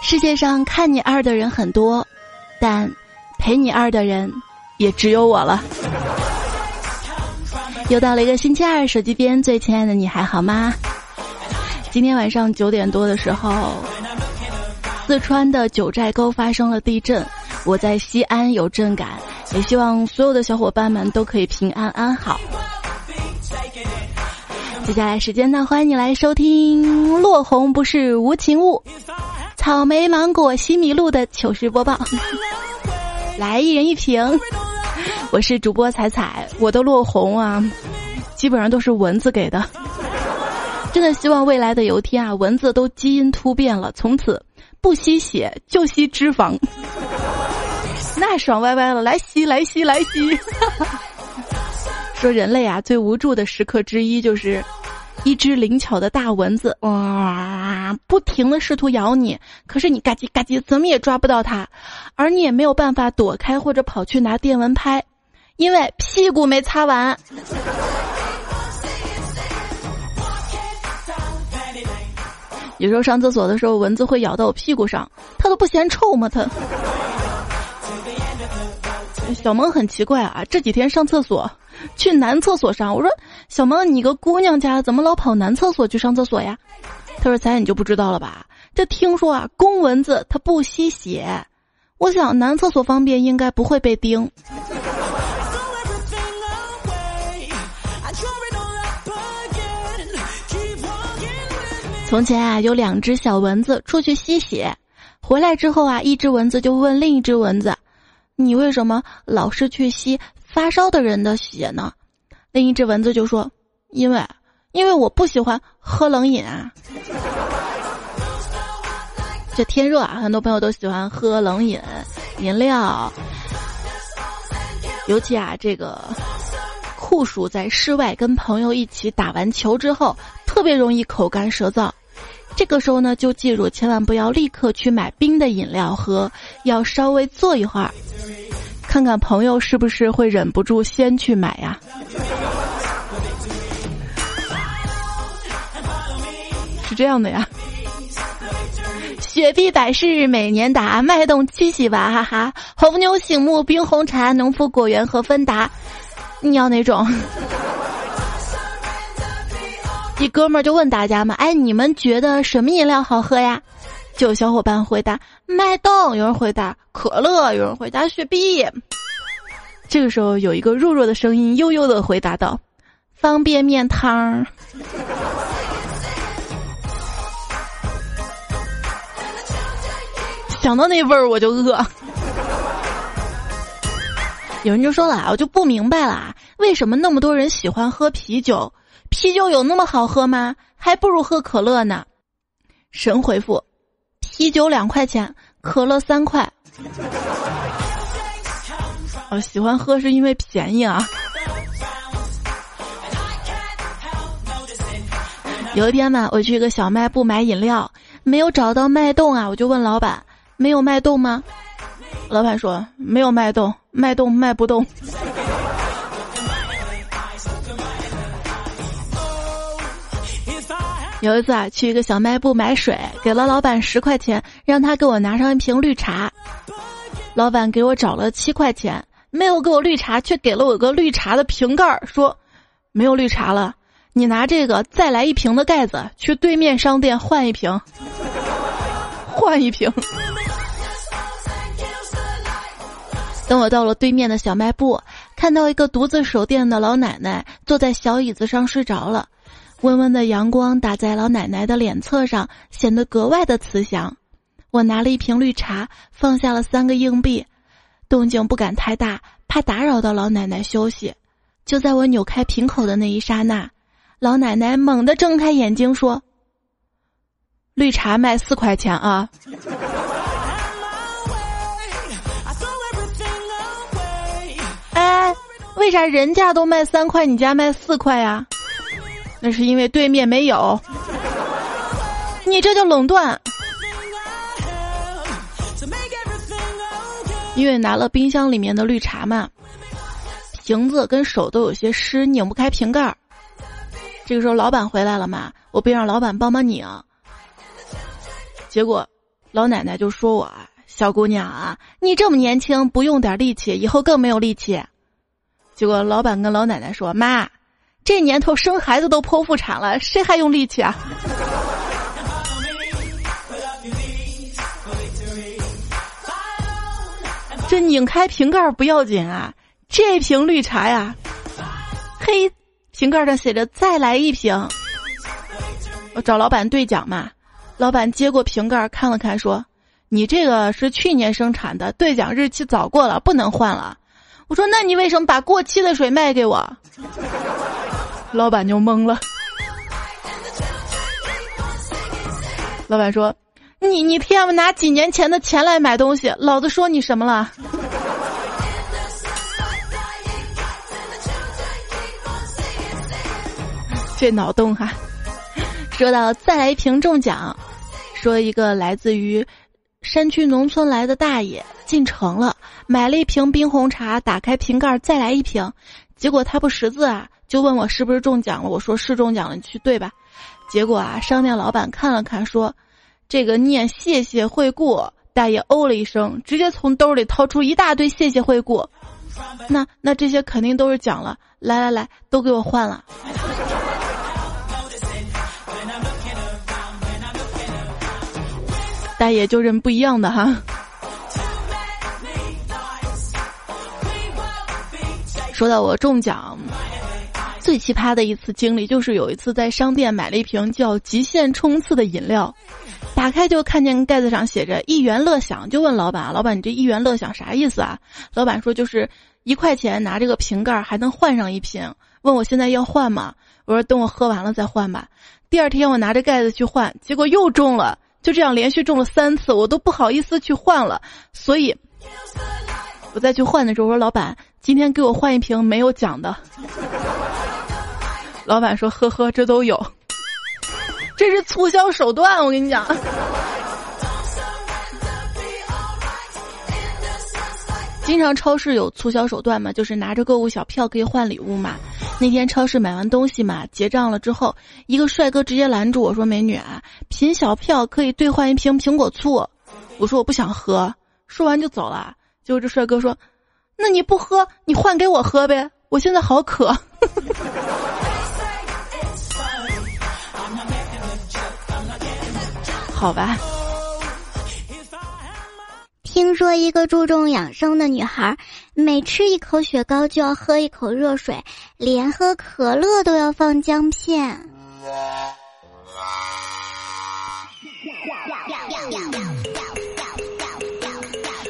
世界上看你二的人很多，但陪你二的人也只有我了。又到了一个星期二，手机边最亲爱的你还好吗？今天晚上九点多的时候，四川的九寨沟发生了地震，我在西安有震感，也希望所有的小伙伴们都可以平安安好。接下来时间呢，欢迎你来收听《落红不是无情物》。草莓、芒果、西米露的糗事播报，来一人一瓶。我是主播彩彩，我的落红啊，基本上都是蚊子给的。真的希望未来的有一天啊，蚊子都基因突变了，从此不吸血就吸脂肪，那爽歪歪了，来吸来吸来吸。说人类啊，最无助的时刻之一就是。一只灵巧的大蚊子，哇，不停的试图咬你，可是你嘎叽嘎叽怎么也抓不到它，而你也没有办法躲开或者跑去拿电蚊拍，因为屁股没擦完。有时候上厕所的时候，蚊子会咬到我屁股上，它都不嫌臭吗？它。小萌很奇怪啊，这几天上厕所。去男厕所上，我说小萌，你个姑娘家怎么老跑男厕所去上厕所呀？他说：“咱你就不知道了吧？这听说啊，公蚊子它不吸血。我想男厕所方便，应该不会被叮。”从前啊，有两只小蚊子出去吸血，回来之后啊，一只蚊子就问另一只蚊子：“你为什么老是去吸？”发烧的人的血呢？另一只蚊子就说：“因为，因为我不喜欢喝冷饮啊。这天热啊，很多朋友都喜欢喝冷饮饮料。尤其啊，这个酷暑在室外跟朋友一起打完球之后，特别容易口干舌燥。这个时候呢，就记住千万不要立刻去买冰的饮料喝，要稍微坐一会儿。”看看朋友是不是会忍不住先去买呀？是这样的呀。雪碧百事每年达，脉动七喜娃哈哈。红牛醒目冰红茶，农夫果园和芬达，你要哪种？一哥们儿就问大家嘛，哎，你们觉得什么饮料好喝呀？就有小伙伴回答脉动，有人回答可乐，有人回答雪碧。这个时候，有一个弱弱的声音悠悠的回答道：“方便面汤。”想到那味儿我就饿。有人就说了，我就不明白了，为什么那么多人喜欢喝啤酒？啤酒有那么好喝吗？还不如喝可乐呢。神回复。啤酒两块钱，可乐三块。我喜欢喝是因为便宜啊。有一天嘛，我去一个小卖部买饮料，没有找到脉动啊，我就问老板：“没有脉动吗？”老板说：“没有脉动，脉动卖不动。”有一次啊，去一个小卖部买水，给了老板十块钱，让他给我拿上一瓶绿茶。老板给我找了七块钱，没有给我绿茶，却给了我个绿茶的瓶盖，说没有绿茶了，你拿这个再来一瓶的盖子，去对面商店换一瓶，换一瓶。等我到了对面的小卖部，看到一个独自守店的老奶奶坐在小椅子上睡着了。温温的阳光打在老奶奶的脸侧上，显得格外的慈祥。我拿了一瓶绿茶，放下了三个硬币，动静不敢太大，怕打扰到老奶奶休息。就在我扭开瓶口的那一刹那，老奶奶猛地睁开眼睛说：“绿茶卖四块钱啊！”哎，为啥人家都卖三块，你家卖四块呀？那是因为对面没有，你这叫垄断。因为拿了冰箱里面的绿茶嘛，瓶子跟手都有些湿，拧不开瓶盖儿。这个时候老板回来了嘛，我便让老板帮忙拧，结果老奶奶就说我小姑娘啊，你这么年轻，不用点力气，以后更没有力气。结果老板跟老奶奶说：“妈，这年头生孩子都剖腹产了，谁还用力气啊？”这拧开瓶盖不要紧啊，这瓶绿茶呀，嘿，瓶盖上写着“再来一瓶”。我找老板兑奖嘛，老板接过瓶盖看了看，说：“你这个是去年生产的，兑奖日期早过了，不能换了。”我说：“那你为什么把过期的水卖给我？”老板就懵了。老板说。你你骗我拿几年前的钱来买东西，老子说你什么了？这脑洞哈！说到再来一瓶中奖，说一个来自于山区农村来的大爷进城了，买了一瓶冰红茶，打开瓶盖再来一瓶，结果他不识字啊，就问我是不是中奖了，我说是中奖了，你去兑吧。结果啊，商店老板看了看说。这个念谢谢惠顾，大爷哦了一声，直接从兜里掏出一大堆谢谢惠顾。那那这些肯定都是奖了，来来来，都给我换了。大爷就人不一样的哈。说到我中奖，最奇葩的一次经历就是有一次在商店买了一瓶叫极限冲刺的饮料。打开就看见盖子上写着“一元乐享”，就问老板：“老板，你这一元乐享啥意思啊？”老板说：“就是一块钱拿这个瓶盖还能换上一瓶。”问我现在要换吗？我说等我喝完了再换吧。第二天我拿着盖子去换，结果又中了，就这样连续中了三次，我都不好意思去换了。所以，我再去换的时候，我说：“老板，今天给我换一瓶没有奖的。”老板说：“呵呵，这都有。”这是促销手段，我跟你讲。经常超市有促销手段嘛，就是拿着购物小票可以换礼物嘛。那天超市买完东西嘛，结账了之后，一个帅哥直接拦住我说：“美女啊，凭小票可以兑换一瓶苹果醋。”我说：“我不想喝。”说完就走了。结果这帅哥说：“那你不喝，你换给我喝呗，我现在好渴。”好吧。听说一个注重养生的女孩，每吃一口雪糕就要喝一口热水，连喝可乐都要放姜片。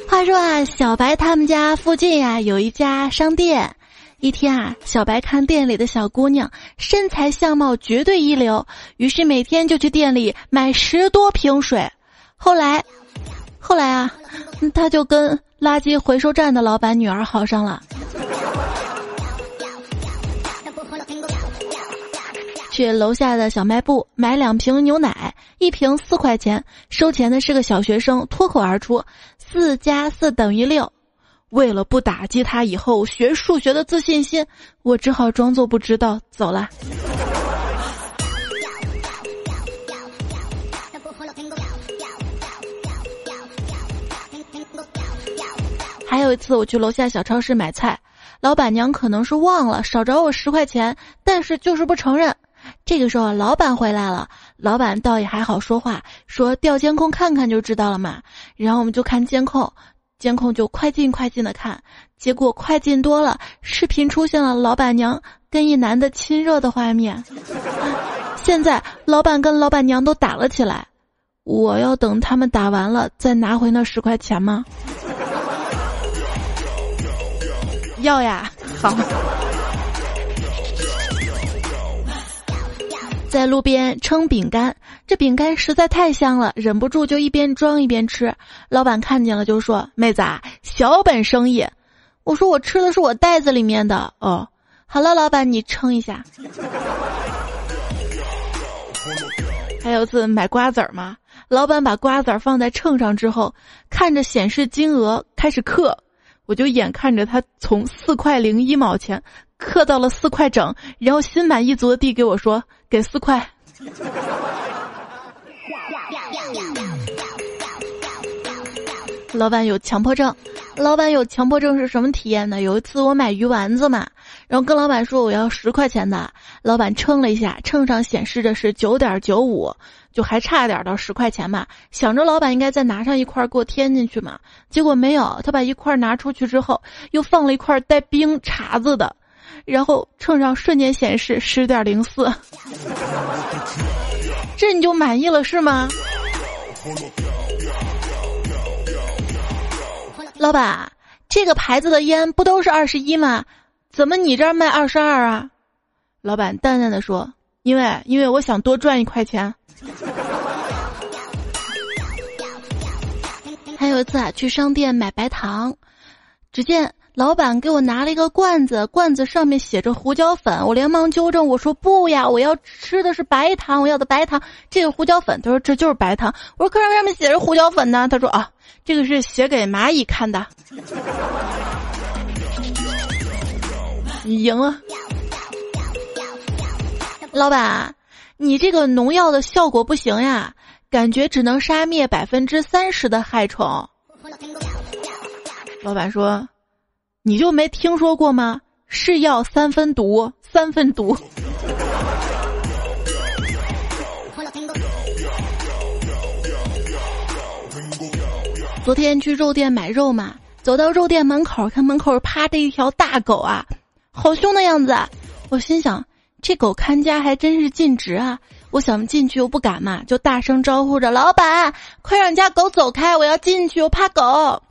话说啊，小白他们家附近呀有一家商店。一天啊，小白看店里的小姑娘身材相貌绝对一流，于是每天就去店里买十多瓶水。后来，后来啊，他就跟垃圾回收站的老板女儿好上了。去楼下的小卖部买两瓶牛奶，一瓶四块钱，收钱的是个小学生，脱口而出：“四加四等于六。”为了不打击他以后学数学的自信心，我只好装作不知道走了。还有一次，我去楼下小超市买菜，老板娘可能是忘了少找我十块钱，但是就是不承认。这个时候，老板回来了，老板倒也还好说话，说调监控看看就知道了嘛。然后我们就看监控。监控就快进快进的看，结果快进多了，视频出现了老板娘跟一男的亲热的画面。现在老板跟老板娘都打了起来，我要等他们打完了再拿回那十块钱吗？要呀，好。在路边称饼干，这饼干实在太香了，忍不住就一边装一边吃。老板看见了就说：“妹子啊，小本生意。”我说：“我吃的是我袋子里面的。”哦，好了，老板你称一下。还有次买瓜子儿嘛，老板把瓜子儿放在秤上之后，看着显示金额开始刻，我就眼看着他从四块零一毛钱。刻到了四块整，然后心满意足的递给我说：“给四块。”老板有强迫症。老板有强迫症是什么体验呢？有一次我买鱼丸子嘛，然后跟老板说我要十块钱的，老板称了一下，秤上显示的是九点九五，就还差点到十块钱嘛。想着老板应该再拿上一块给我添进去嘛，结果没有，他把一块拿出去之后，又放了一块带冰碴子的，然后秤上瞬间显示十点零四，这你就满意了是吗？老板，这个牌子的烟不都是二十一吗？怎么你这儿卖二十二啊？老板淡淡的说：“因为因为我想多赚一块钱。”还有一次啊，去商店买白糖，只见老板给我拿了一个罐子，罐子上面写着胡椒粉，我连忙纠正我说：“不呀，我要吃的是白糖，我要的白糖，这个胡椒粉。”他说：“这就是白糖。”我说：“可是上面写着胡椒粉呢。”他说：“啊。”这个是写给蚂蚁看的，你赢了，老板，你这个农药的效果不行呀，感觉只能杀灭百分之三十的害虫。老板说，你就没听说过吗？是药三分毒，三分毒。昨天去肉店买肉嘛，走到肉店门口，看门口趴着一条大狗啊，好凶的样子。我心想，这狗看家还真是尽职啊。我想进去又不敢嘛，就大声招呼着老板：“快让家狗走开，我要进去，我怕狗。”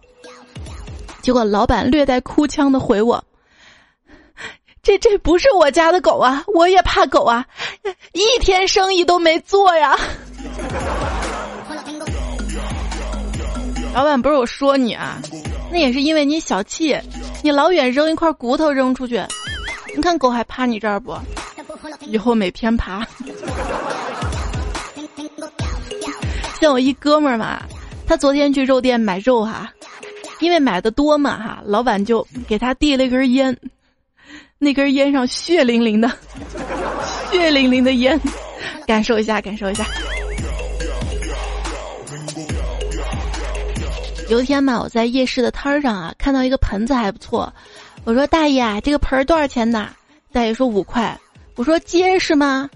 结果老板略带哭腔的回我：“这这不是我家的狗啊，我也怕狗啊，一天生意都没做呀。”老板不是我说你啊，那也是因为你小气，你老远扔一块骨头扔出去，你看狗还趴你这儿不？以后每天爬。像我一哥们儿嘛，他昨天去肉店买肉哈，因为买的多嘛哈，老板就给他递了一根烟，那根烟上血淋淋的，血淋淋的烟，感受一下，感受一下。有一天嘛，我在夜市的摊儿上啊，看到一个盆子还不错，我说大爷啊，这个盆儿多少钱呢？大爷说五块。我说结实吗？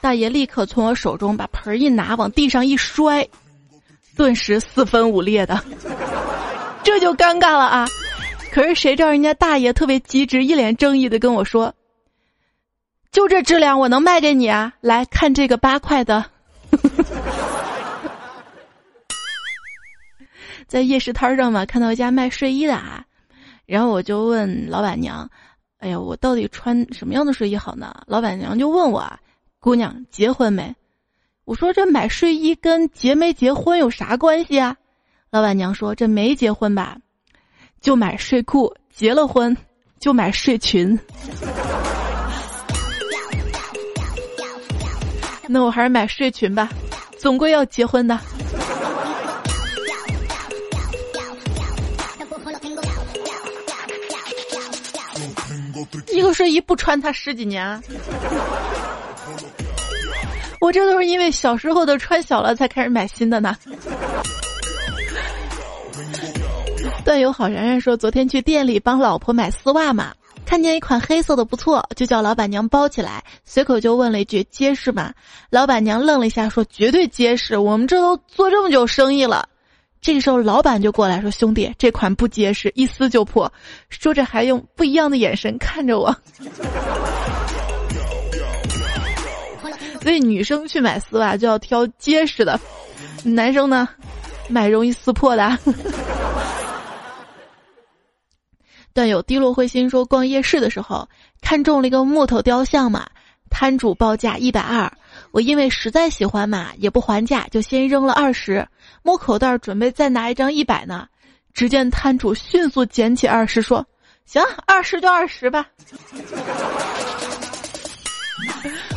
大爷立刻从我手中把盆儿一拿，往地上一摔，顿时四分五裂的，这就尴尬了啊！可是谁知道人家大爷特别机智，一脸正义的跟我说：“就这质量，我能卖给你啊！来看这个八块的。”在夜市摊上嘛，看到一家卖睡衣的啊，然后我就问老板娘：“哎呀，我到底穿什么样的睡衣好呢？”老板娘就问我：“：“姑娘结婚没？”我说：“这买睡衣跟结没结婚有啥关系啊？”老板娘说：“这没结婚吧，就买睡裤；结了婚就买睡裙。”那我还是买睡裙吧，总归要结婚的。一个睡衣不穿它十几年，我这都是因为小时候的穿小了才开始买新的呢。段友好然然说，昨天去店里帮老婆买丝袜嘛，看见一款黑色的不错，就叫老板娘包起来，随口就问了一句结实吗？老板娘愣了一下说绝对结实，我们这都做这么久生意了。这个时候，老板就过来说：“兄弟，这款不结实，一撕就破。”说着还用不一样的眼神看着我。所以女生去买丝袜就要挑结实的，男生呢，买容易撕破的。段友低落灰心说：“逛夜市的时候看中了一个木头雕像嘛，摊主报价一百二。”我因为实在喜欢嘛，也不还价，就先扔了二十，摸口袋准备再拿一张一百呢。只见摊主迅速捡起二十，说：“行，二十就二十吧。”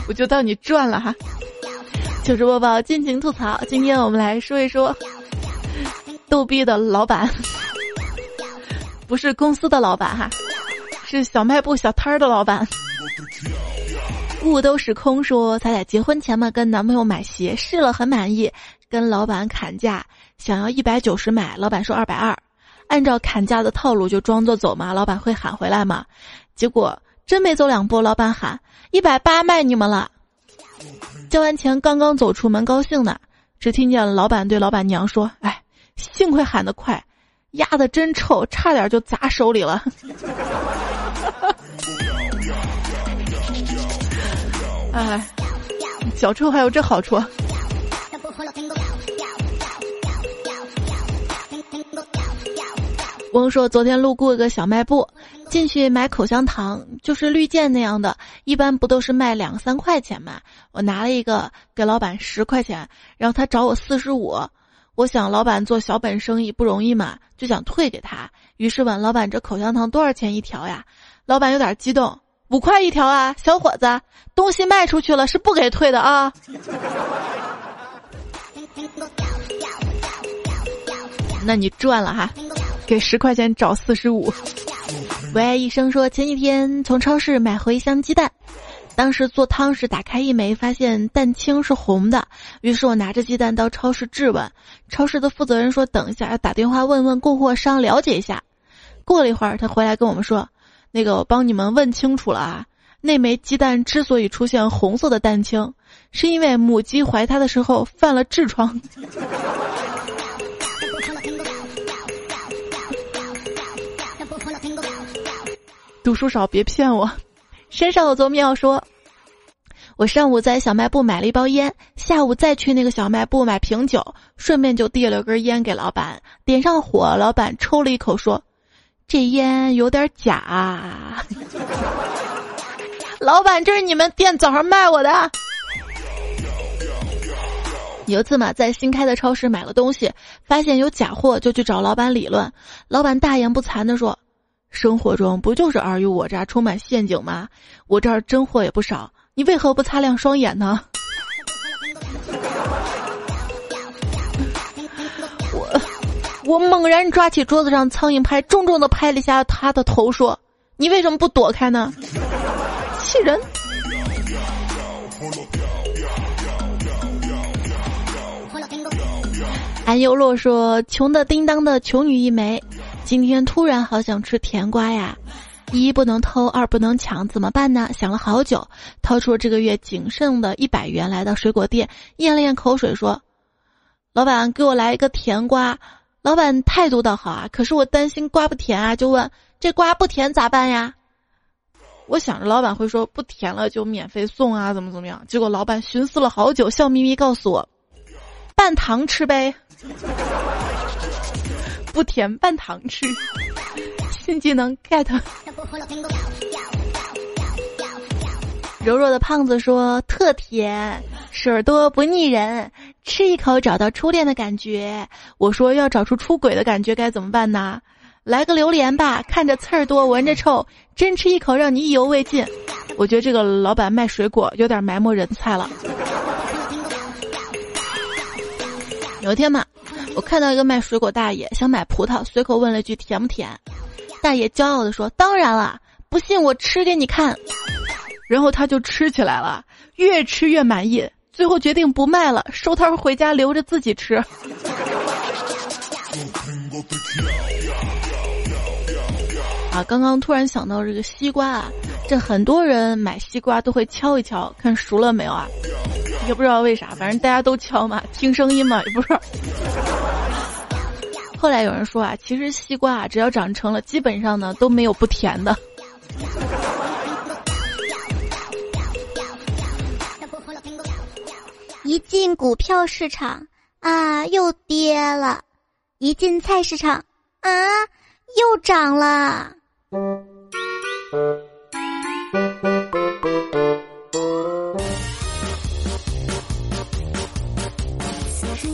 我就当你赚了哈。糗事播报，尽情吐槽。今天我们来说一说逗逼的老板，不是公司的老板哈，是小卖部小摊儿的老板。雾都是空说，彩彩结婚前嘛，跟男朋友买鞋试了，很满意。跟老板砍价，想要一百九十买，老板说二百二，按照砍价的套路就装作走嘛，老板会喊回来嘛？结果真没走两步，老板喊一百八卖你们了。交完钱刚刚走出门，高兴呢，只听见老板对老板娘说：“哎，幸亏喊得快，压的真臭，差点就砸手里了。”哎，脚臭还有这好处。翁说昨天路过一个小卖部，进去买口香糖，就是绿箭那样的，一般不都是卖两三块钱嘛？我拿了一个给老板十块钱，然后他找我四十五，我想老板做小本生意不容易嘛，就想退给他，于是问老板这口香糖多少钱一条呀？老板有点激动，五块一条啊，小伙子，东西卖出去了是不给退的啊。那你赚了哈。给十块钱找四十五。喂，医生说前几天从超市买回一箱鸡蛋，当时做汤时打开一枚，发现蛋清是红的。于是我拿着鸡蛋到超市质问，超市的负责人说等一下要打电话问问供货商了解一下。过了一会儿，他回来跟我们说，那个我帮你们问清楚了啊，那枚鸡蛋之所以出现红色的蛋清，是因为母鸡怀胎的时候犯了痔疮。读书少别骗我，身上有座庙说，我上午在小卖部买了一包烟，下午再去那个小卖部买瓶酒，顺便就递了根烟给老板，点上火，老板抽了一口说：“这烟有点假。”老板，这是你们店早上卖我的。有一次嘛，在新开的超市买了东西，发现有假货，就去找老板理论，老板大言不惭的说。生活中不就是尔虞我诈、充满陷阱吗？我这儿真货也不少，你为何不擦亮双眼呢？我我猛然抓起桌子上苍蝇拍，重重的拍了一下他的头，说：“你为什么不躲开呢？”气人。安优洛说：“穷的叮当的穷女一枚。”今天突然好想吃甜瓜呀，一不能偷，二不能抢，怎么办呢？想了好久，掏出了这个月仅剩的一百元，来到水果店，咽了咽口水，说：“老板，给我来一个甜瓜。”老板态度倒好啊，可是我担心瓜不甜啊，就问：“这瓜不甜咋办呀？”我想着老板会说不甜了就免费送啊，怎么怎么样？结果老板寻思了好久，笑眯眯告诉我：“半糖吃呗。”不甜半糖吃，新技能 get。柔弱的胖子说特甜，水儿多不腻人，吃一口找到初恋的感觉。我说要找出出轨的感觉该怎么办呢？来个榴莲吧，看着刺儿多，闻着臭，真吃一口让你意犹未尽。我觉得这个老板卖水果有点埋没人才了。有一天嘛。我看到一个卖水果大爷想买葡萄，随口问了一句甜不甜，大爷骄傲的说：“当然了，不信我吃给你看。”然后他就吃起来了，越吃越满意，最后决定不卖了，收摊回家留着自己吃。啊，刚刚突然想到这个西瓜啊，这很多人买西瓜都会敲一敲，看熟了没有啊？也不知道为啥，反正大家都敲嘛，听声音嘛，也不是。后来有人说啊，其实西瓜啊，只要长成了，基本上呢都没有不甜的。一进股票市场啊，又跌了；一进菜市场啊，又涨了。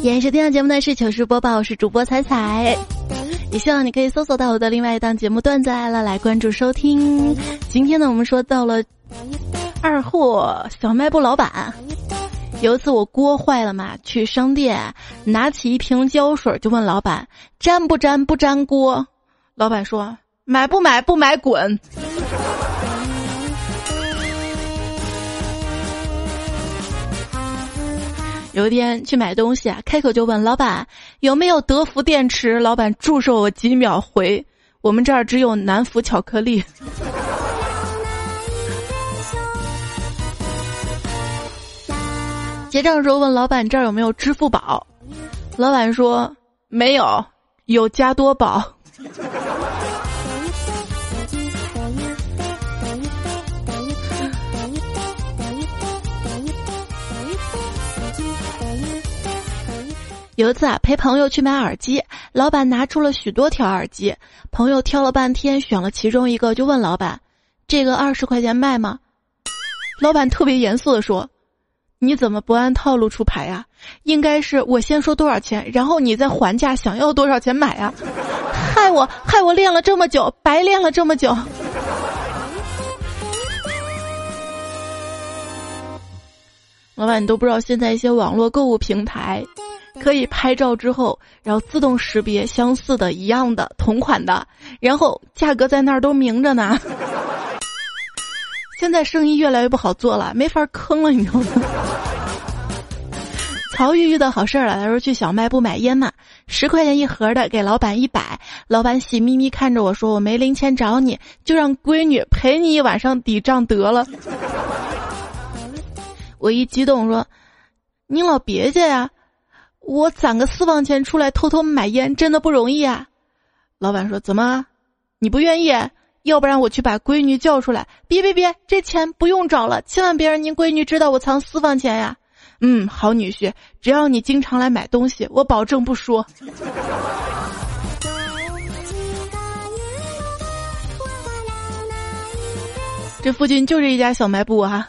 演收听到节目呢是糗事播报，我是主播彩彩，也希望你可以搜索到我的另外一档节目段子来了，来关注收听。今天呢，我们说到了二货小卖部老板。有一次我锅坏了嘛，去商店拿起一瓶胶水就问老板粘不粘不粘锅，老板说买不买不买滚。有一天去买东西啊，开口就问老板有没有德芙电池。老板祝寿我几秒，回我们这儿只有南孚巧克力。结账时候问老板这儿有没有支付宝，老板说没有，有加多宝。有一次啊，陪朋友去买耳机，老板拿出了许多条耳机，朋友挑了半天，选了其中一个，就问老板：“这个二十块钱卖吗？”老板特别严肃的说：“你怎么不按套路出牌呀？应该是我先说多少钱，然后你再还价，想要多少钱买啊？害我害我练了这么久，白练了这么久。”老板，你都不知道现在一些网络购物平台。可以拍照之后，然后自动识别相似的、一样的、同款的，然后价格在那儿都明着呢。现在生意越来越不好做了，没法坑了，你知道吗？曹玉遇到好事儿了，他说去小卖部买烟嘛，十块钱一盒的，给老板一百，老板喜眯眯看着我说：“我没零钱找你，就让闺女陪你一晚上抵账得了。”我一激动说：“你老别介呀！”我攒个私房钱出来偷偷买烟，真的不容易啊！老板说：“怎么，你不愿意？要不然我去把闺女叫出来。”别别别，这钱不用找了，千万别让您闺女知道我藏私房钱呀！嗯，好女婿，只要你经常来买东西，我保证不说。这附近就是一家小卖部啊。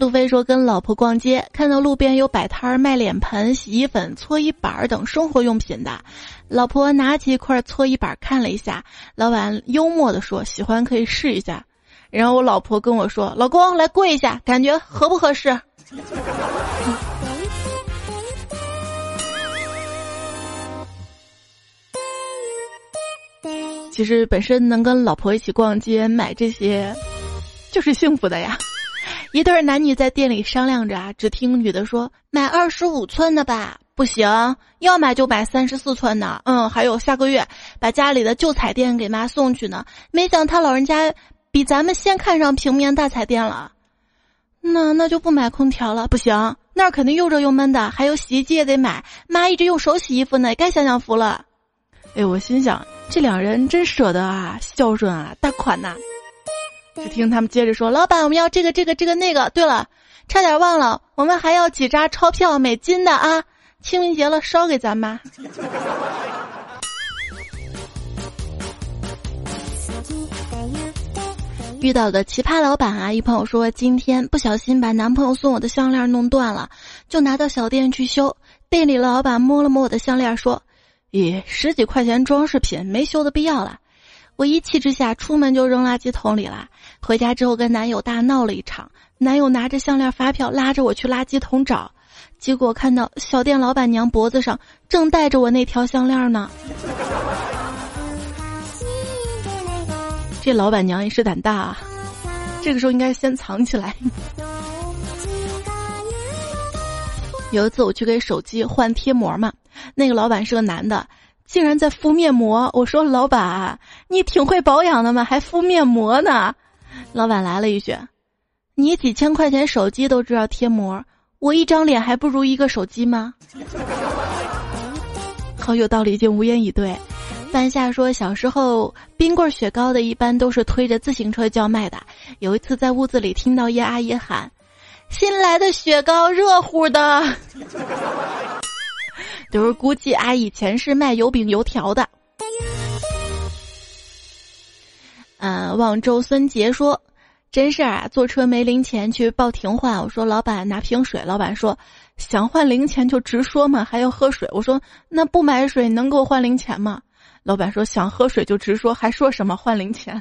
路飞说：“跟老婆逛街，看到路边有摆摊儿卖脸盆、洗衣粉、搓衣板等生活用品的。老婆拿起一块搓衣板看了一下，老板幽默的说：‘喜欢可以试一下。’然后我老婆跟我说：‘老公，来跪一下，感觉合不合适？’ 其实本身能跟老婆一起逛街买这些，就是幸福的呀。” 一对男女在店里商量着啊，只听女的说：“买二十五寸的吧，不行，要买就买三十四寸的。”嗯，还有下个月把家里的旧彩电给妈送去呢。没想他老人家比咱们先看上平面大彩电了，那那就不买空调了，不行，那儿肯定又热又闷的。还有洗衣机也得买，妈一直用手洗衣服呢，也该享享福了。哎，我心想这两人真舍得啊，孝顺啊，大款呐。只听他们接着说：“老板，我们要这个、这个、这个、那个。对了，差点忘了，我们还要几扎钞票，美金的啊！清明节了，烧给咱妈。”遇到个奇葩老板啊！一朋友说今天不小心把男朋友送我的项链弄断了，就拿到小店去修。店里老板摸了摸我的项链，说：“咦，十几块钱装饰品，没修的必要了。”我一气之下出门就扔垃圾桶里了。回家之后跟男友大闹了一场，男友拿着项链发票拉着我去垃圾桶找，结果看到小店老板娘脖子上正戴着我那条项链呢。这老板娘也是胆大啊，这个时候应该先藏起来。有一次我去给手机换贴膜嘛，那个老板是个男的。竟然在敷面膜！我说老板，你挺会保养的嘛，还敷面膜呢？老板来了一句：“你几千块钱手机都知道贴膜，我一张脸还不如一个手机吗？”好有道理，竟无言以对。半夏说，小时候冰棍雪糕的一般都是推着自行车叫卖的。有一次在屋子里听到叶阿姨喊：“新来的雪糕，热乎的。”就是估计啊，以前是卖油饼油条的。嗯，望周孙杰说：“真事儿啊，坐车没零钱去报停换。我说老板拿瓶水，老板说想换零钱就直说嘛，还要喝水。我说那不买水能给我换零钱吗？老板说想喝水就直说，还说什么换零钱？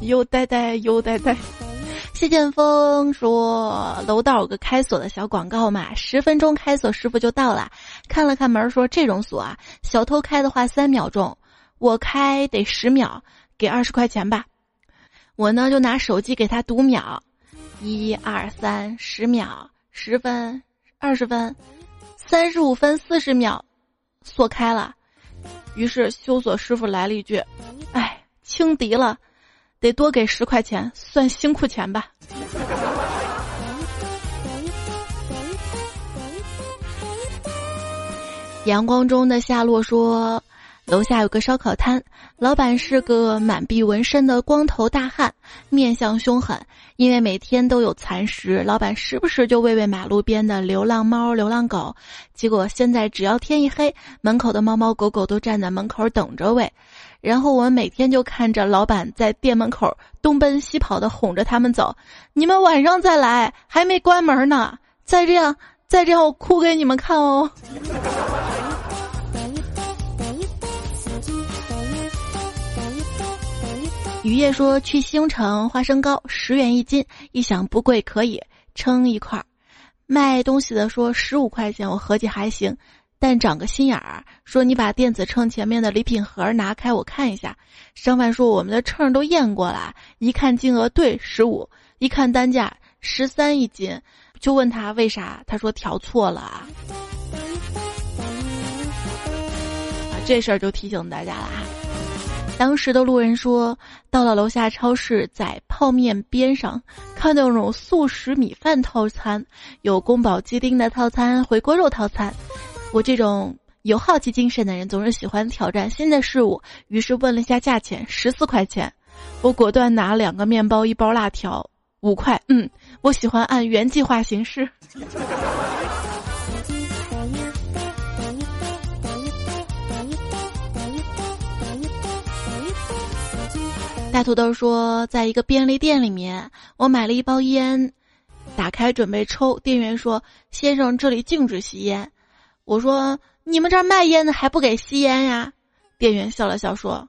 又呆呆又呆呆。”谢剑锋说：“楼道有个开锁的小广告嘛，十分钟开锁师傅就到了，看了看门说这种锁啊，小偷开的话三秒钟。我开得十秒，给二十块钱吧。我呢就拿手机给他读秒，一二三，十秒，十分，二十分，三十五分四十秒，锁开了。于是修锁师傅来了一句：“哎，轻敌了，得多给十块钱，算辛苦钱吧。”阳光中的夏洛说：“楼下有个烧烤摊，老板是个满臂纹身的光头大汉，面相凶狠。因为每天都有蚕食，老板时不时就喂喂马路边的流浪猫、流浪狗。结果现在只要天一黑，门口的猫猫狗狗都站在门口等着喂。然后我们每天就看着老板在店门口东奔西跑的哄着他们走。你们晚上再来，还没关门呢。再这样。”再这样，我哭给你们看哦。雨夜说去兴城花生糕十元一斤，一想不贵可以称一块儿。卖东西的说十五块钱，我合计还行，但长个心眼儿，说你把电子秤前面的礼品盒拿开，我看一下。商贩说我们的秤都验过了，一看金额对十五，一看单价十三一斤。就问他为啥？他说调错了啊！这事儿就提醒大家了啊！当时的路人说，到了楼下超市，在泡面边上看到那种速食米饭套餐，有宫保鸡丁的套餐、回锅肉套餐。我这种有好奇精神的人，总是喜欢挑战新的事物，于是问了一下价钱，十四块钱。我果断拿两个面包，一包辣条。五块，嗯，我喜欢按原计划行事。大土豆说，在一个便利店里面，我买了一包烟，打开准备抽，店员说：“先生，这里禁止吸烟。”我说：“你们这儿卖烟的还不给吸烟呀？”店员笑了笑说：“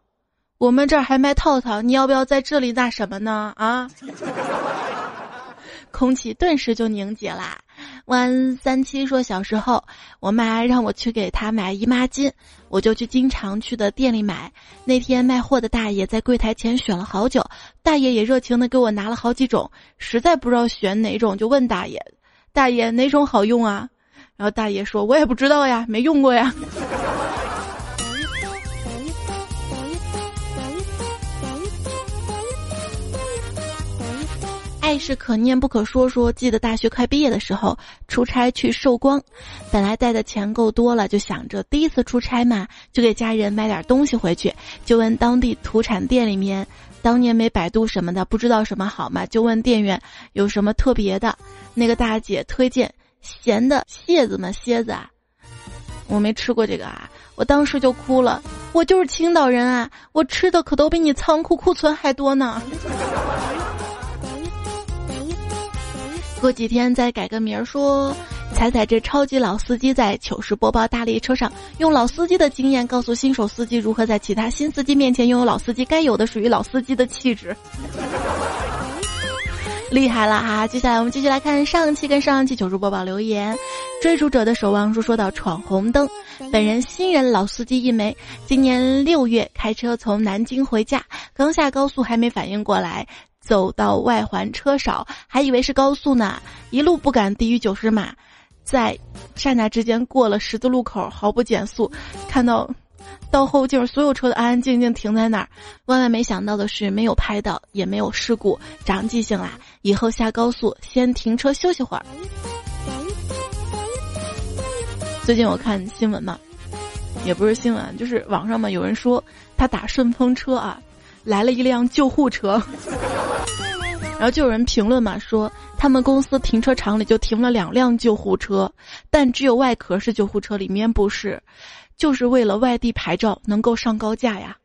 我们这儿还卖套套，你要不要在这里那什么呢？啊？” 空气顿时就凝结啦。弯三七说：“小时候，我妈让我去给她买姨妈巾，我就去经常去的店里买。那天卖货的大爷在柜台前选了好久，大爷也热情的给我拿了好几种，实在不知道选哪种，就问大爷：大爷哪种好用啊？然后大爷说：我也不知道呀，没用过呀。”爱是可念不可说。说记得大学快毕业的时候，出差去寿光，本来带的钱够多了，就想着第一次出差嘛，就给家人买点东西回去。就问当地土产店里面，当年没百度什么的，不知道什么好嘛，就问店员有什么特别的。那个大姐推荐咸的蟹子嘛，蝎子啊，我没吃过这个啊，我当时就哭了。我就是青岛人啊，我吃的可都比你仓库库存还多呢。过几天再改个名儿，说彩彩这超级老司机在糗事播报大列车上，用老司机的经验告诉新手司机如何在其他新司机面前拥有老司机该有的属于老司机的气质。厉害了哈！接下来我们继续来看上期跟上期糗事播报留言。追逐者的守望书说到闯红灯，本人新人老司机一枚，今年六月开车从南京回家，刚下高速还没反应过来。走到外环车少，还以为是高速呢，一路不敢低于九十码，在刹那之间过了十字路口，毫不减速，看到倒后镜所有车都安安静静停在那儿。万万没想到的是，没有拍到，也没有事故，长记性啦！以后下高速先停车休息会儿。最近我看新闻嘛，也不是新闻，就是网上嘛，有人说他打顺风车啊。来了一辆救护车，然后就有人评论嘛，说他们公司停车场里就停了两辆救护车，但只有外壳是救护车，里面不是，就是为了外地牌照能够上高架呀，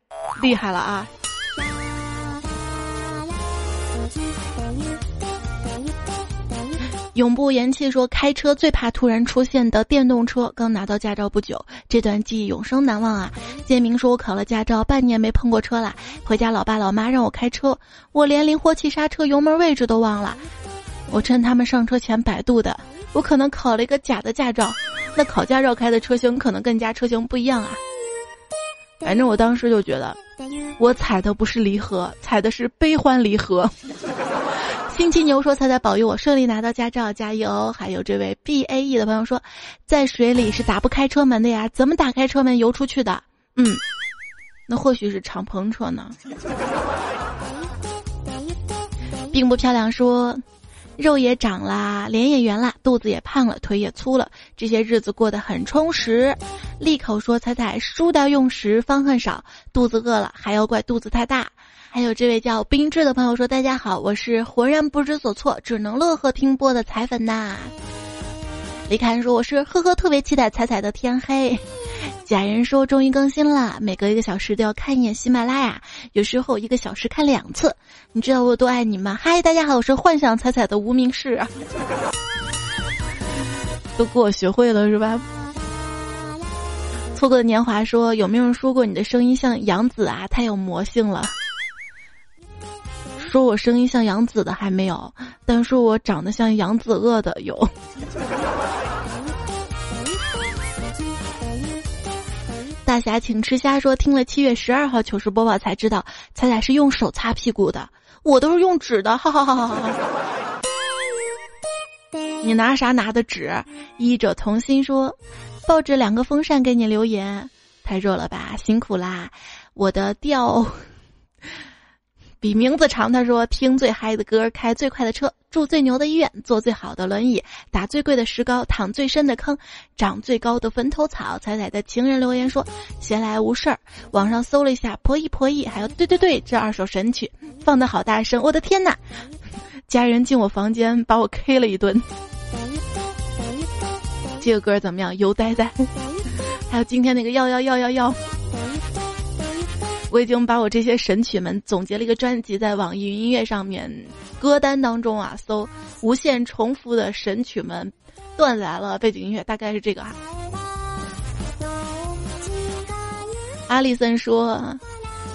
厉害了啊！永不言弃说开车最怕突然出现的电动车。刚拿到驾照不久，这段记忆永生难忘啊！建明说：“我考了驾照半年没碰过车了，回家老爸老妈让我开车，我连灵活器刹车、油门位置都忘了。我趁他们上车前百度的，我可能考了一个假的驾照。那考驾照开的车型可能跟家车型不一样啊。”反正我当时就觉得，我踩的不是离合，踩的是悲欢离合。星期牛说：“彩彩保佑我顺利拿到驾照，加油！”还有这位 B A E 的朋友说：“在水里是打不开车门的呀，怎么打开车门游出去的？”嗯，那或许是敞篷车呢。并不漂亮说。肉也长啦，脸也圆啦，肚子也胖了，腿也粗了，这些日子过得很充实。利口说：“彩彩，书到用时方恨少，肚子饿了还要怪肚子太大。”还有这位叫冰志的朋友说：“大家好，我是浑然不知所措，只能乐呵听播的彩粉呐。”李凯说：“我是呵呵，特别期待彩彩的天黑。”假人说终于更新了，每隔一个小时都要看一眼喜马拉雅，有时候一个小时看两次。你知道我有多爱你吗？嗨，大家好，我是幻想彩彩的无名氏，都给我学会了是吧？错过的年华说有没有人说过你的声音像杨紫啊？太有魔性了。说我声音像杨紫的还没有，但说我长得像杨子鳄的有。大侠请吃虾说听了七月十二号糗事播报才知道彩彩是用手擦屁股的，我都是用纸的，哈。你拿啥拿的纸？医者同心说，抱着两个风扇给你留言，太热了吧，辛苦啦，我的调。比名字长，他说听最嗨的歌，开最快的车，住最牛的医院，坐最好的轮椅，打最贵的石膏，躺最深的坑，长最高的坟头草。彩彩的情人留言说：闲来无事儿，网上搜了一下，婆姨婆姨，还有对对对，这二首神曲放的好大声，我的天哪！家人进我房间把我 K 了一顿。这个歌怎么样？油呆呆。还有今天那个要要要要要。我已经把我这些神曲们总结了一个专辑，在网易云音乐上面歌单当中啊，搜无限重复的神曲们，段子来了背景音乐大概是这个哈。阿里森说：“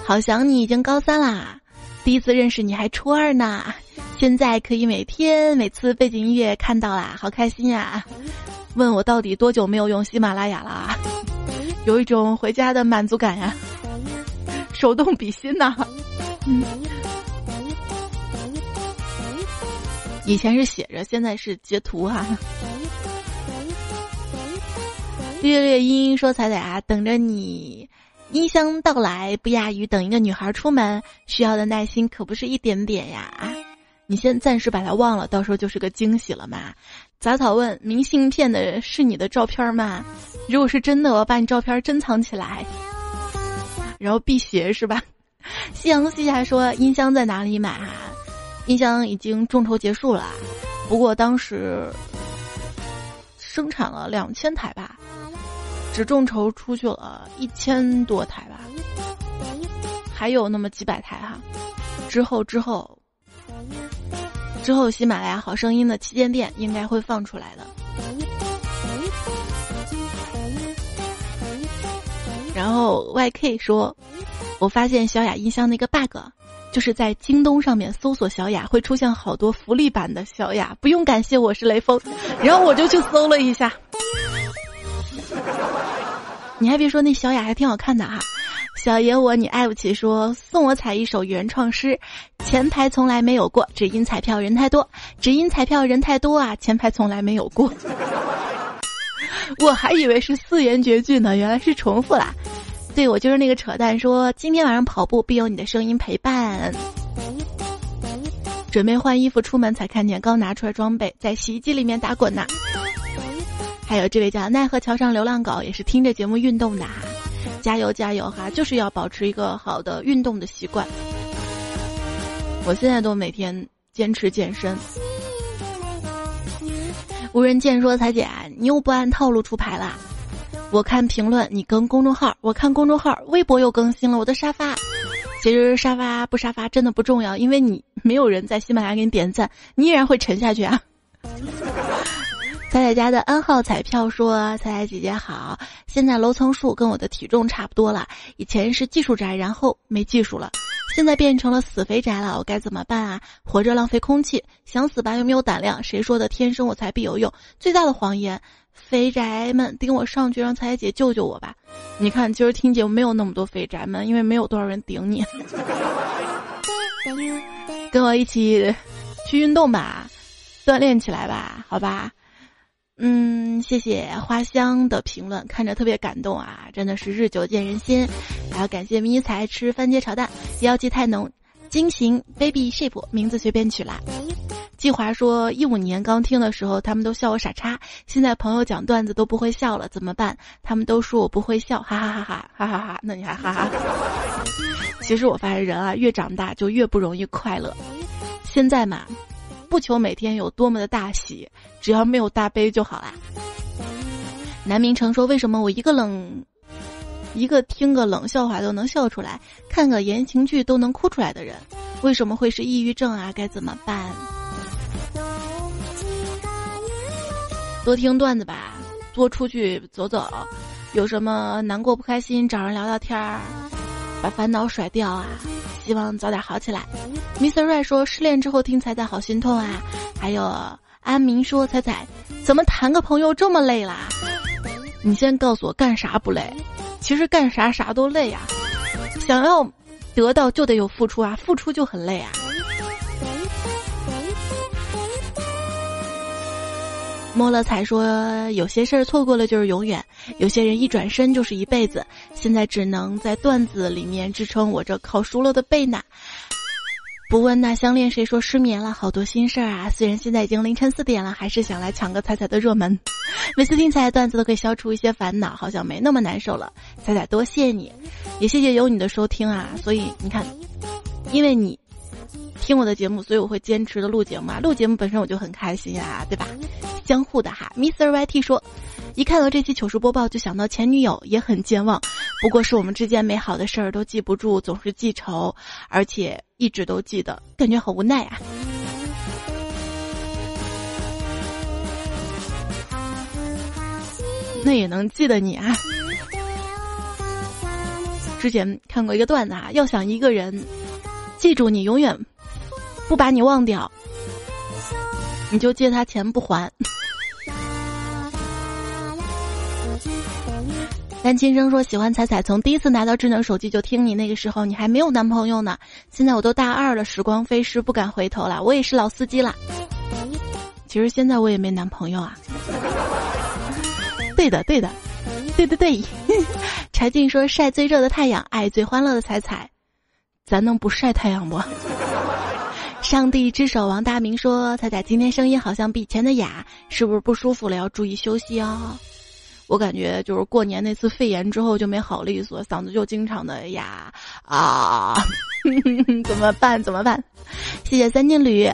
好想你，已经高三啦，第一次认识你还初二呢，现在可以每天每次背景音乐看到啦，好开心呀！问我到底多久没有用喜马拉雅了？有一种回家的满足感呀。”手动比心呐，以前是写着，现在是截图哈。月月阴阴说：“彩彩啊，等着你音箱到来，不亚于等一个女孩出门，需要的耐心可不是一点点呀。你先暂时把它忘了，到时候就是个惊喜了嘛。”杂草问：“明信片的是你的照片吗？如果是真的，我要把你照片珍藏起来。”然后辟邪是吧？夕阳西下说音箱在哪里买啊？音箱已经众筹结束了，不过当时生产了两千台吧，只众筹出去了一千多台吧，还有那么几百台哈。之后之后之后，喜马拉雅好声音的旗舰店应该会放出来的。然后 YK 说：“我发现小雅音箱那个 bug，就是在京东上面搜索小雅会出现好多福利版的小雅，不用感谢我是雷锋。”然后我就去搜了一下，你还别说，那小雅还挺好看的哈。小爷我你爱不起，说送我彩一首原创诗：前排从来没有过，只因彩票人太多，只因彩票人太多啊，前排从来没有过。我还以为是四言绝句呢，原来是重复啦。对我就是那个扯淡，说今天晚上跑步必有你的声音陪伴。准备换衣服出门才看见，刚拿出来装备在洗衣机里面打滚呢。还有这位叫奈何桥上流浪狗，也是听着节目运动的哈，加油加油哈，就是要保持一个好的运动的习惯。我现在都每天坚持健身。无人见说：“彩姐，你又不按套路出牌啦！我看评论你更公众号，我看公众号，微博又更新了我的沙发。其实沙发不沙发真的不重要，因为你没有人在喜马拉雅给你点赞，你依然会沉下去啊。”彩彩家的 N 号彩票说：“彩彩姐姐好，现在楼层数跟我的体重差不多了，以前是技术宅，然后没技术了。”现在变成了死肥宅了，我该怎么办啊？活着浪费空气，想死吧又没有胆量。谁说的天生我才必有用？最大的谎言。肥宅们顶我上去，让彩姐救救我吧！你看，今儿听节目没有那么多肥宅们，因为没有多少人顶你。跟我一起去运动吧，锻炼起来吧，好吧？嗯，谢谢花香的评论，看着特别感动啊，真的是日久见人心。还要感谢迷彩吃番茄炒蛋，妖气太浓，金型 baby shape 名字随便取啦。季华说，一五年刚听的时候，他们都笑我傻叉，现在朋友讲段子都不会笑了，怎么办？他们都说我不会笑，哈哈哈哈哈哈哈！那你还哈哈？其实我发现人啊，越长大就越不容易快乐。现在嘛。不求每天有多么的大喜，只要没有大悲就好啦。南明成说：“为什么我一个冷，一个听个冷笑话都能笑出来，看个言情剧都能哭出来的人，为什么会是抑郁症啊？该怎么办？多听段子吧，多出去走走，有什么难过不开心找人聊聊天儿，把烦恼甩掉啊。”希望早点好起来。Mr. Ray 说失恋之后听彩彩好心痛啊。还有安明说彩彩怎么谈个朋友这么累啦？你先告诉我干啥不累？其实干啥啥都累呀。想要得到就得有付出啊，付出就很累啊。摸了彩说：“有些事儿错过了就是永远，有些人一转身就是一辈子。现在只能在段子里面支撑我这烤熟了的背呢。不问那相恋谁说失眠了，好多心事儿啊。虽然现在已经凌晨四点了，还是想来抢个彩彩的热门。每次听彩彩段子都可以消除一些烦恼，好像没那么难受了。彩彩多谢你，也谢谢有你的收听啊。所以你看，因为你。”听我的节目，所以我会坚持的录节目啊！录节目本身我就很开心呀，对吧？相互的哈。Mr. YT 说，一看到这期糗事播报就想到前女友，也很健忘。不过是我们之间美好的事儿都记不住，总是记仇，而且一直都记得，感觉好无奈啊。那也能记得你啊。之前看过一个段子啊，要想一个人记住你，永远。不把你忘掉，你就借他钱不还。单亲生说喜欢彩彩，从第一次拿到智能手机就听你，那个时候你还没有男朋友呢。现在我都大二了，时光飞逝，不敢回头了。我也是老司机了。其实现在我也没男朋友啊。对的，对的，对对对。柴静说晒最热的太阳，爱最欢乐的彩彩，咱能不晒太阳不？上帝之手王大明说：“彩彩今天声音好像比以前的哑，是不是不舒服了？要注意休息哦。”我感觉就是过年那次肺炎之后就没好利索，嗓子就经常的哑啊，怎么办？怎么办？谢谢三金驴。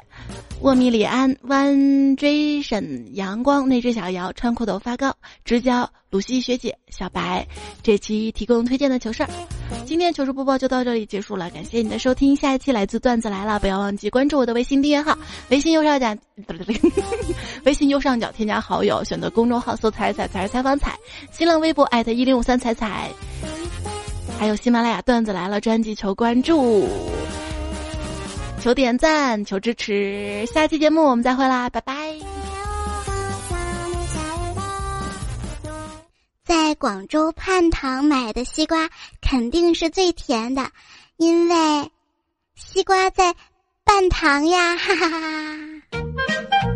沃米里安、One Jason、阳光、那只小瑶、穿裤头发高、直交、鲁西学姐、小白，这期提供推荐的糗事儿。今天糗事播报就到这里结束了，感谢你的收听。下一期来自段子来了，不要忘记关注我的微信订阅号，微信右上角，微信右上角添加好友，选择公众号搜“彩彩才是采访彩”，新浪微博艾特一零五三彩彩，还有喜马拉雅段子来了专辑求关注。求点赞，求支持，下期节目我们再会啦，拜拜。在广州泮塘买的西瓜肯定是最甜的，因为西瓜在半塘呀，哈哈哈哈。